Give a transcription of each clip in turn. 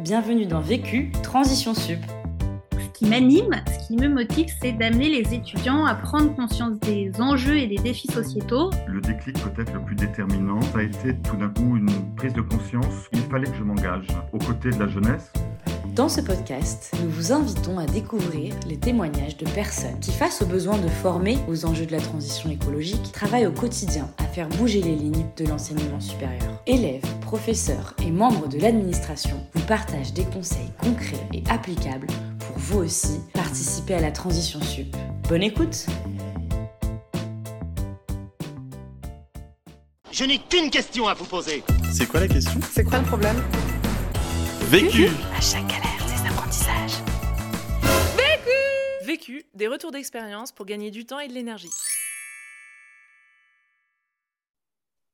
Bienvenue dans Vécu, Transition Sup. Ce qui m'anime, ce qui me motive, c'est d'amener les étudiants à prendre conscience des enjeux et des défis sociétaux. Le déclic peut-être le plus déterminant, ça a été tout d'un coup une prise de conscience. Il fallait que je m'engage aux côtés de la jeunesse dans ce podcast, nous vous invitons à découvrir les témoignages de personnes qui, face aux besoins de former aux enjeux de la transition écologique, travaillent au quotidien à faire bouger les lignes de l'enseignement supérieur. Élèves, professeurs et membres de l'administration vous partagent des conseils concrets et applicables pour vous aussi participer à la transition sup. Bonne écoute Je n'ai qu'une question à vous poser. C'est quoi la question? C'est quoi le problème? Vécu À chaque galère, Des retours d'expérience pour gagner du temps et de l'énergie.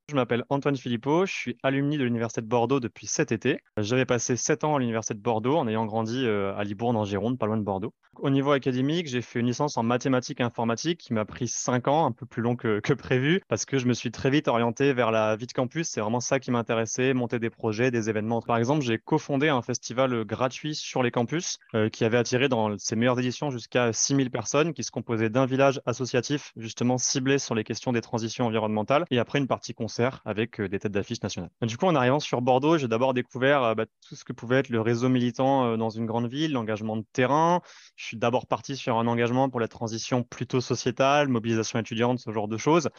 Je m'appelle Antoine Philippot, je suis alumni de l'Université de Bordeaux depuis cet été. J'avais passé 7 ans à l'Université de Bordeaux en ayant grandi euh, à Libourne en Gironde, pas loin de Bordeaux. Au niveau académique, j'ai fait une licence en mathématiques et informatique qui m'a pris 5 ans, un peu plus long que, prévu, parce que je me suis très vite orienté vers la vie de campus. C'est vraiment ça qui m'intéressait, monter des projets, des événements. Par exemple, j'ai cofondé un festival gratuit sur les campus euh, qui avait attiré dans ses meilleures éditions jusqu'à 6000 personnes, qui se composait d'un village associatif justement ciblé sur les questions des transitions environnementales et après une partie concert avec euh, des têtes d'affiche nationales. Du coup, en arrivant sur Bordeaux, j'ai d'abord découvert euh, bah, tout ce que pouvait être le réseau militant euh, dans une grande ville, l'engagement de terrain. Je suis d'abord parti sur un engagement pour la transition plutôt sociétale, mobilisation étudiante, ce genre de choses.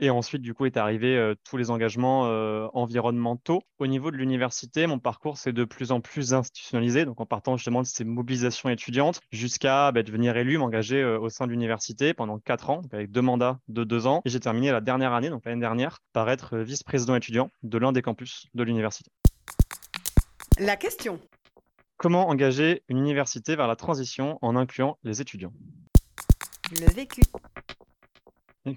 et ensuite, du coup, est arrivé tous les engagements environnementaux. Au niveau de l'université, mon parcours s'est de plus en plus institutionnalisé, donc en partant justement de ces mobilisations étudiantes jusqu'à bah, devenir élu, m'engager au sein de l'université pendant quatre ans, avec deux mandats de deux ans. Et j'ai terminé la dernière année, donc l'année dernière, par être vice-président étudiant de l'un des campus de l'université. La question. Comment engager une université vers la transition en incluant les étudiants? Le vécu.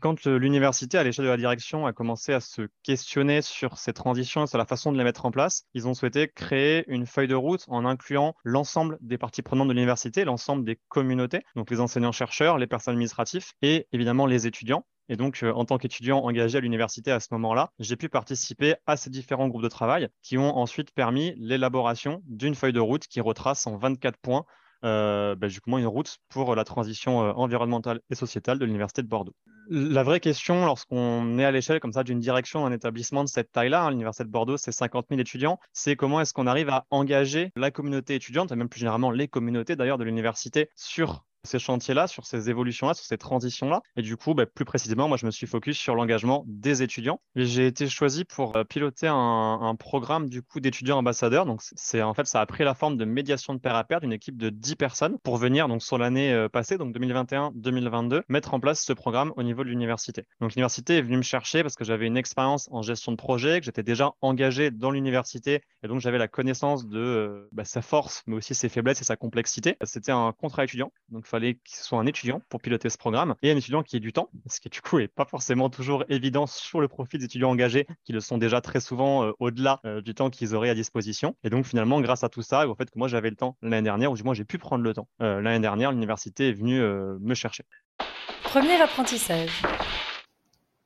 Quand l'université, à l'échelle de la direction, a commencé à se questionner sur ces transitions et sur la façon de les mettre en place, ils ont souhaité créer une feuille de route en incluant l'ensemble des parties prenantes de l'université, l'ensemble des communautés, donc les enseignants-chercheurs, les personnes administratives et évidemment les étudiants, et donc, euh, en tant qu'étudiant engagé à l'université à ce moment-là, j'ai pu participer à ces différents groupes de travail qui ont ensuite permis l'élaboration d'une feuille de route qui retrace en 24 points euh, bah, justement une route pour la transition euh, environnementale et sociétale de l'Université de Bordeaux. La vraie question, lorsqu'on est à l'échelle comme ça d'une direction d'un établissement de cette taille-là, hein, l'Université de Bordeaux, c'est 50 000 étudiants, c'est comment est-ce qu'on arrive à engager la communauté étudiante, et même plus généralement les communautés d'ailleurs de l'université, sur ces chantiers-là, sur ces évolutions-là, sur ces transitions-là. Et du coup, bah, plus précisément, moi, je me suis focus sur l'engagement des étudiants. J'ai été choisi pour euh, piloter un, programme du coup d'étudiants ambassadeurs. Donc, c'est en fait, ça a pris la forme de médiation de pair à pair d'une équipe de 10 personnes pour venir donc sur l'année euh, passée, donc 2021-2022, mettre en place ce programme au niveau de l'université. Donc, l'université est venue me chercher parce que j'avais une expérience en gestion de projet, que j'étais déjà engagé dans l'université et donc j'avais la connaissance de euh, bah, sa force, mais aussi ses faiblesses et sa complexité. C'était un contrat étudiant, donc fallait qu'il soit un étudiant pour piloter ce programme et un étudiant qui ait du temps, ce qui du coup est pas forcément toujours évident sur le profil des étudiants engagés qui le sont déjà très souvent euh, au-delà euh, du temps qu'ils auraient à disposition. Et donc finalement, grâce à tout ça, au fait que moi j'avais le temps l'année dernière, ou du moins j'ai pu prendre le temps euh, l'année dernière, l'université est venue me chercher. Premier apprentissage.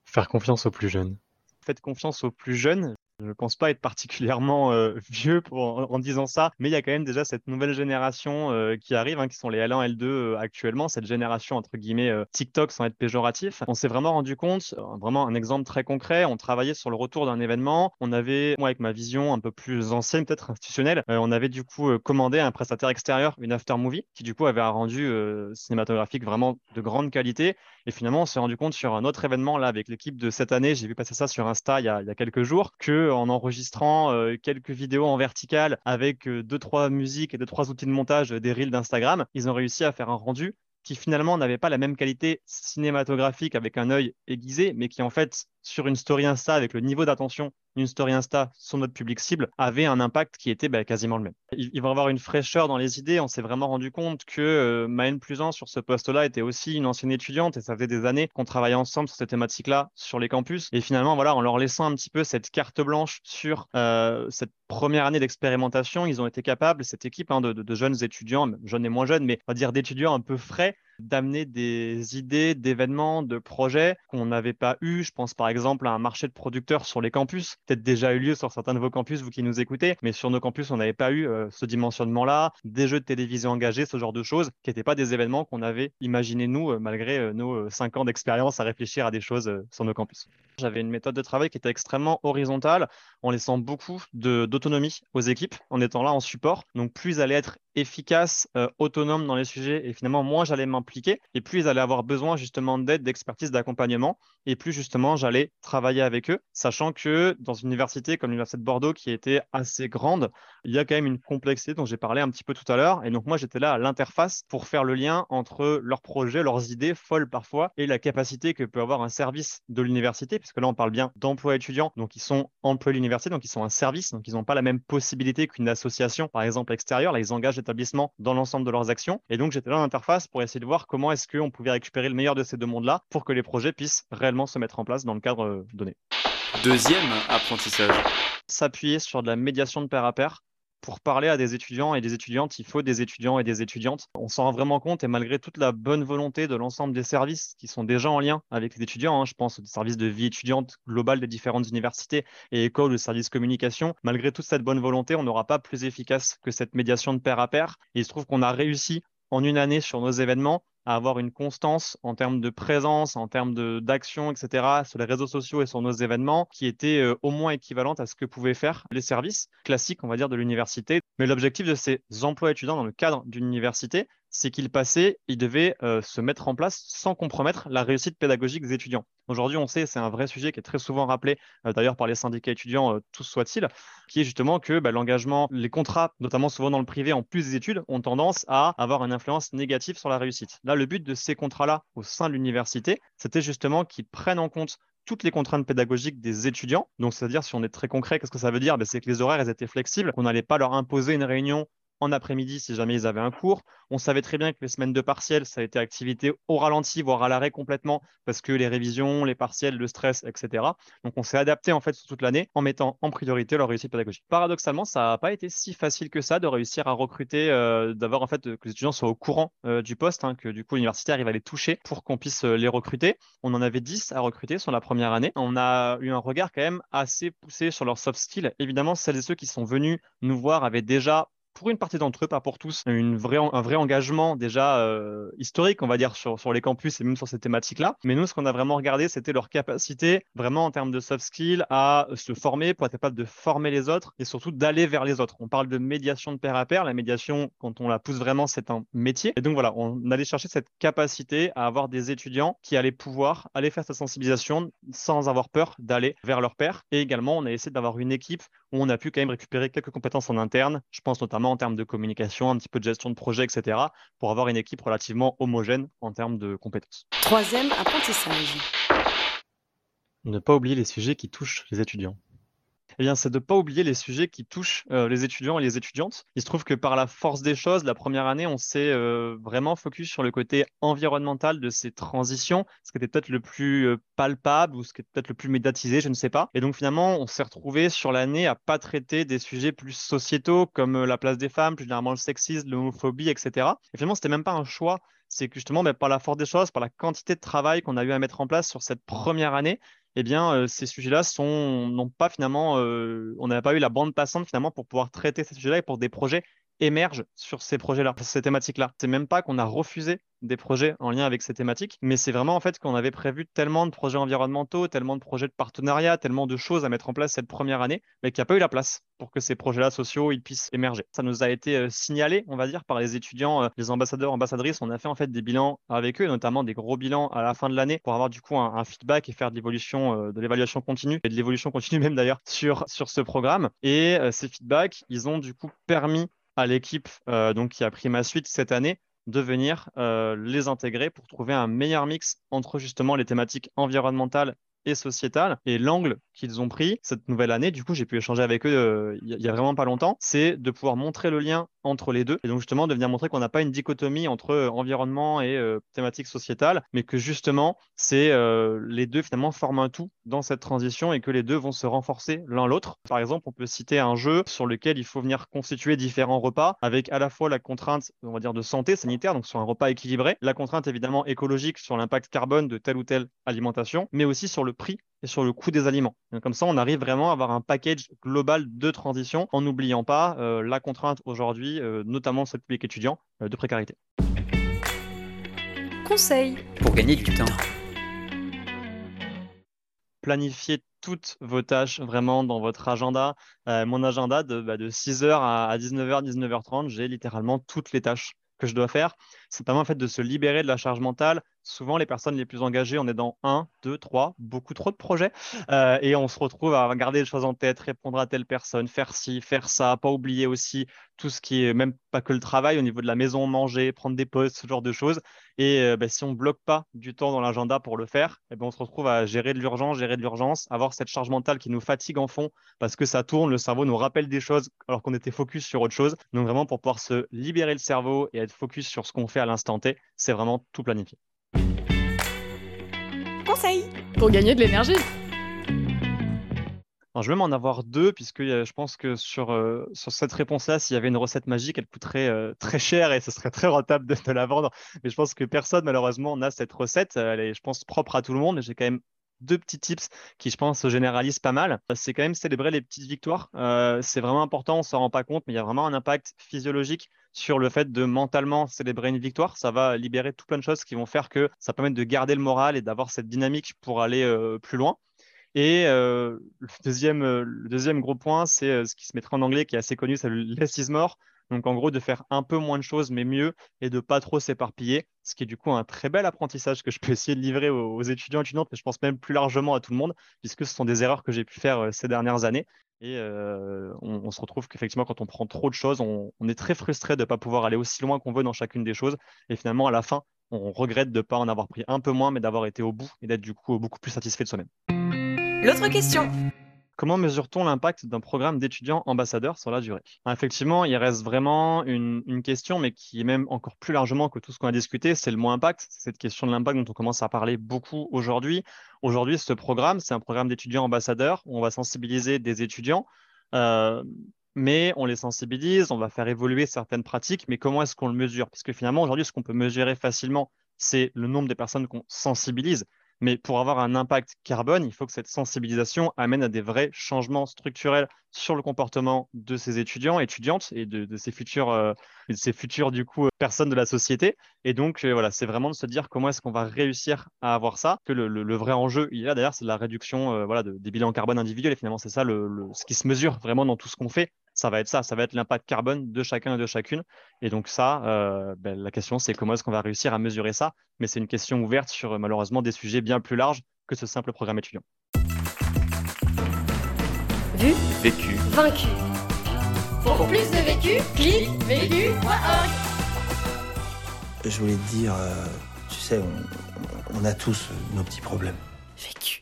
Faire confiance aux plus jeunes. Faites confiance aux plus jeunes. Je ne pense pas être particulièrement euh, vieux pour, en, disant ça, mais il y a quand même déjà cette nouvelle génération euh, qui arrive, hein, qui sont les L1, L2 euh, actuellement, cette génération entre guillemets TikTok sans être péjoratif. On s'est vraiment rendu compte, vraiment un exemple très concret, on travaillait sur le retour d'un événement, on avait, moi avec ma vision un peu plus ancienne, peut-être institutionnelle, on avait du coup commandé à un prestataire extérieur une after movie qui du coup avait un rendu cinématographique vraiment de grande qualité. Et finalement, on s'est rendu compte sur un autre événement là avec l'équipe de cette année, j'ai vu passer ça sur Insta il y a, il y a quelques jours, que en enregistrant euh, quelques vidéos en vertical avec euh, deux trois musiques et deux trois outils de montage des reels d'Instagram, ils ont réussi à faire un rendu qui finalement n'avait pas la même qualité cinématographique avec un œil aiguisé, mais qui en fait sur une story Insta avec le niveau d'attention d'une story Insta sur notre public cible avait un impact qui était bah, quasiment le même. Il, va y avoir une fraîcheur dans les idées. On s'est vraiment rendu compte que euh, Maëlle Plusan sur ce poste-là était aussi une ancienne étudiante et ça faisait des années qu'on travaillait ensemble sur cette thématique-là sur les campus. Et finalement, voilà, en leur laissant un petit peu cette carte blanche sur euh, cette première année d'expérimentation, ils ont été capables, cette équipe hein, de, de, jeunes étudiants, jeunes et moins jeunes, mais on va dire d'étudiants un peu frais, d'amener des idées, d'événements, de projets qu'on n'avait pas eu. Je pense par exemple à un marché de producteurs sur les campus, peut-être déjà eu lieu sur certains de vos campus, vous qui nous écoutez, mais sur nos campus, on n'avait pas eu euh, ce dimensionnement-là, des jeux de télévision engagés, ce genre de choses, qui n'étaient pas des événements qu'on avait imaginés nous, euh, malgré euh, nos cinq ans d'expérience à réfléchir à des choses sur nos campus. J'avais une méthode de travail qui était extrêmement horizontale, en laissant beaucoup d'autonomie aux équipes, en étant là en support. Donc plus ils allaient être efficaces, autonomes dans les sujets, et finalement moins j'allais m'impliquer, et plus ils allaient avoir besoin justement d'aide, d'expertise, d'accompagnement, et plus justement j'allais travailler avec eux, sachant que dans une université comme l'Université de Bordeaux, qui était assez grande, il y a quand même une complexité dont j'ai parlé un petit peu tout à l'heure. Et donc, moi, j'étais là à l'interface pour faire le lien entre leurs projets, leurs idées folles parfois, et la capacité que peut avoir un service de l'université, puisque là, on parle bien d'emplois étudiants. Donc, ils sont employés de l'université, donc ils sont un service. Donc, ils n'ont pas la même possibilité qu'une association, par exemple, extérieure. Là, ils engagent l'établissement dans l'ensemble de leurs actions. Et donc, j'étais là à l'interface pour essayer de voir comment est-ce qu'on pouvait récupérer le meilleur de ces deux mondes-là pour que les projets puissent réellement se mettre en place dans le cadre euh, donné. Deuxième apprentissage. S'appuyer sur de la médiation de pair à pair. Pour parler à des étudiants et des étudiantes, il faut des étudiants et des étudiantes. On s'en rend vraiment compte et malgré toute la bonne volonté de l'ensemble des services qui sont déjà en lien avec les étudiants, hein, je pense aux services de vie étudiante globale des différentes universités et écoles, le service communication, malgré toute cette bonne volonté, on n'aura pas plus efficace que cette médiation de pair à pair. Il se trouve qu'on a réussi en une année sur nos événements à avoir une constance en termes de présence, en termes d'action, etc., sur les réseaux sociaux et sur nos événements, qui était euh, au moins équivalente à ce que pouvaient faire les services classiques, on va dire, de l'université. Mais l'objectif de ces emplois étudiants dans le cadre d'une université, c'est qu'ils passaient, ils devaient euh, se mettre en place sans compromettre la réussite pédagogique des étudiants. Aujourd'hui, on sait, c'est un vrai sujet qui est très souvent rappelé, euh, d'ailleurs par les syndicats étudiants, tous soit-il, qui est justement que bah, l'engagement, les contrats, notamment souvent dans le privé, en plus des études, ont tendance à avoir une influence négative sur la réussite. Là, le but de ces contrats-là au sein de l'université, c'était justement qu'ils prennent en compte toutes les contraintes pédagogiques des étudiants. Donc, c'est-à-dire, si on est très concret, qu'est-ce que ça veut dire? Ben, C'est que les horaires étaient flexibles, qu'on n'allait pas leur imposer une réunion en après-midi si jamais ils avaient un cours. On savait très bien que les semaines de partiels, ça a été activité au ralenti, voire à l'arrêt complètement, parce que les révisions, les partiels, le stress, etc. Donc on s'est adapté en fait sur toute l'année en mettant en priorité leur réussite pédagogique. Paradoxalement, ça n'a pas été si facile que ça de réussir à recruter, euh, d'avoir en fait que les étudiants soient au courant euh, du poste, hein, que du coup l'université arrive à les toucher pour qu'on puisse euh, les recruter. On en avait 10 à recruter sur la première année. On a eu un regard quand même assez poussé sur leurs soft skills. Évidemment, celles et ceux qui sont venus nous voir avaient déjà pour une partie d'entre eux, pas pour tous, un vrai engagement déjà euh, historique, on va dire, sur, les campus et même sur ces thématiques-là. Mais nous, ce qu'on a vraiment regardé, c'était leur capacité, vraiment en termes de soft skills, à se former pour être capable de former les autres et surtout d'aller vers les autres. On parle de médiation de pair à pair. La médiation, quand on la pousse vraiment, c'est un métier. Et donc voilà, on allait chercher cette capacité à avoir des étudiants qui allaient pouvoir aller faire cette sensibilisation sans avoir peur d'aller vers leur père. Et également, on a essayé d'avoir une équipe on a pu quand même récupérer quelques compétences en interne. Je pense notamment en termes de communication, un petit peu de gestion de projet, etc., pour avoir une équipe relativement homogène en termes de compétences. Troisième apprentissage. Ne pas oublier les sujets qui touchent les étudiants eh bien, c'est de ne pas oublier les sujets qui touchent euh, les étudiants et les étudiantes. Il se trouve que par la force des choses, la première année, on s'est euh, vraiment focus sur le côté environnemental de ces transitions, ce qui était peut-être le plus euh, palpable ou ce qui était peut-être le plus médiatisé, je ne sais pas. Et donc, finalement, on s'est retrouvé sur l'année à pas traiter des sujets plus sociétaux comme la place des femmes, plus généralement le sexisme, l'homophobie, etc. Et finalement, c'était même pas un choix c'est que justement, mais par la force des choses, par la quantité de travail qu'on a eu à mettre en place sur cette première année, eh bien, euh, ces sujets-là sont n'ont pas finalement, euh, on n'a pas eu la bande passante finalement pour pouvoir traiter ces sujets-là et pour des projets émergent sur ces projets-là, ces thématiques-là. C'est même pas qu'on a refusé des projets en lien avec ces thématiques, mais c'est vraiment en fait qu'on avait prévu tellement de projets environnementaux, tellement de projets de partenariat, tellement de choses à mettre en place cette première année, mais qu'il n'y a pas eu la place pour que ces projets-là sociaux ils puissent émerger. Ça nous a été euh, signalé, on va dire, par les étudiants, euh, les ambassadeurs, ambassadrices. On a fait en fait des bilans avec eux, notamment des gros bilans à la fin de l'année pour avoir du coup un, feedback et faire de l'évolution, euh, de l'évaluation continue et de l'évolution continue même d'ailleurs sur sur ce programme. Et ces feedbacks, ils ont du coup permis à l'équipe donc qui a pris ma suite cette année de venir les intégrer pour trouver un meilleur mix entre justement les thématiques environnementales et sociétale. Et l'angle qu'ils ont pris cette nouvelle année, du coup, j'ai pu échanger avec eux euh, il y a vraiment pas longtemps, c'est de pouvoir montrer le lien entre les deux. Et donc, justement, de venir montrer qu'on n'a pas une dichotomie entre euh, environnement et euh, thématique sociétale, mais que justement, c'est les deux finalement forment un tout dans cette transition et que les deux vont se renforcer l'un l'autre. Par exemple, on peut citer un jeu sur lequel il faut venir constituer différents repas avec à la fois la contrainte, on va dire, de santé sanitaire, donc sur un repas équilibré, la contrainte évidemment écologique sur l'impact carbone de telle ou telle alimentation, mais aussi sur le prix et sur le coût des aliments. comme ça, on arrive vraiment à avoir un package global de transition en n'oubliant pas euh, la contrainte aujourd'hui, euh, notamment sur le public étudiant, euh, de précarité. Conseil pour gagner du temps. Planifier toutes vos tâches vraiment dans votre agenda. mon agenda de, 6h bah, à 19h, 19h30, j'ai littéralement toutes les tâches que je dois faire. C'est pas en fait de se libérer de la charge mentale, souvent les personnes les plus engagées, on est dans un, deux, trois, beaucoup trop de projets euh, et on se retrouve à garder les choses en tête, répondre à telle personne, faire ci, faire ça, pas oublier aussi tout ce qui est même pas que le travail au niveau de la maison, manger, prendre des pauses, ce genre de choses. Et euh, ben, si on bloque pas du temps dans l'agenda pour le faire, eh ben, on se retrouve à gérer de l'urgence, gérer de l'urgence, avoir cette charge mentale qui nous fatigue en fond parce que ça tourne, le cerveau nous rappelle des choses alors qu'on était focus sur autre chose. Donc vraiment pour pouvoir se libérer le cerveau et être focus sur ce qu'on fait à l'instant T, c'est vraiment tout planifié pour gagner de l'énergie. je vais m'en avoir deux, puisque euh, je pense que sur, euh, sur cette réponse-là, s'il y avait une recette magique, elle coûterait euh, très cher et ce serait très rentable de, la vendre. Mais je pense que personne, malheureusement, n'a cette recette. Elle est, je pense, propre à tout le monde. J'ai quand même deux petits tips qui, je pense, se généralisent pas mal. C'est quand même célébrer les petites victoires. Euh, c'est vraiment important, on ne s'en rend pas compte, mais il y a vraiment un impact physiologique sur le fait de mentalement célébrer une victoire. Ça va libérer tout plein de choses qui vont faire que ça permet de garder le moral et d'avoir cette dynamique pour aller euh, plus loin. Et euh, le, deuxième, le deuxième gros point, c'est ce qui se mettrait en anglais, qui est assez connu, c'est le less is more. Donc en gros, de faire un peu moins de choses, mais mieux, et de pas trop s'éparpiller, ce qui est du coup un très bel apprentissage que je peux essayer de livrer aux, étudiants et étudiantes, mais je pense même plus largement à tout le monde, puisque ce sont des erreurs que j'ai pu faire euh, ces dernières années. Et euh, on, se retrouve qu'effectivement, quand on prend trop de choses, on, est très frustré de ne pas pouvoir aller aussi loin qu'on veut dans chacune des choses. Et finalement, à la fin, on regrette de ne pas en avoir pris un peu moins, mais d'avoir été au bout et d'être du coup beaucoup plus satisfait de soi-même. L'autre question Comment mesure-t-on l'impact d'un programme d'étudiants ambassadeurs sur la durée? Effectivement, il reste vraiment une, question, mais qui est même encore plus largement que tout ce qu'on a discuté, c'est le mot impact. C'est cette question de l'impact dont on commence à parler beaucoup aujourd'hui. Aujourd'hui, ce programme, c'est un programme d'étudiants ambassadeurs où on va sensibiliser des étudiants. Euh, mais on les sensibilise, on va faire évoluer certaines pratiques, mais comment est-ce qu'on le mesure? Parce que finalement, aujourd'hui, ce qu'on peut mesurer facilement, c'est le nombre de personnes qu'on sensibilise. Mais pour avoir un impact carbone, il faut que cette sensibilisation amène à des vrais changements structurels sur le comportement de ces étudiants, étudiantes et de, ces futurs, euh, ces du coup personnes de la société. Et donc euh, voilà, c'est vraiment de se dire comment est-ce qu'on va réussir à avoir ça. Que le, vrai enjeu, il y a d'ailleurs, c'est la réduction euh, voilà des bilans carbone individuels. Et finalement, c'est ça le, ce qui se mesure vraiment dans tout ce qu'on fait ça va être ça, ça va être l'impact carbone de chacun et de chacune. Et donc ça, euh, ben, la question c'est comment est-ce qu'on va réussir à mesurer ça, mais c'est une question ouverte sur malheureusement des sujets bien plus larges que ce simple programme étudiant. Vu, vécu, vaincu. Pour plus de vécu, clique vécu.org. Je voulais te dire, euh, tu sais, on, on a tous nos petits problèmes. Vécu.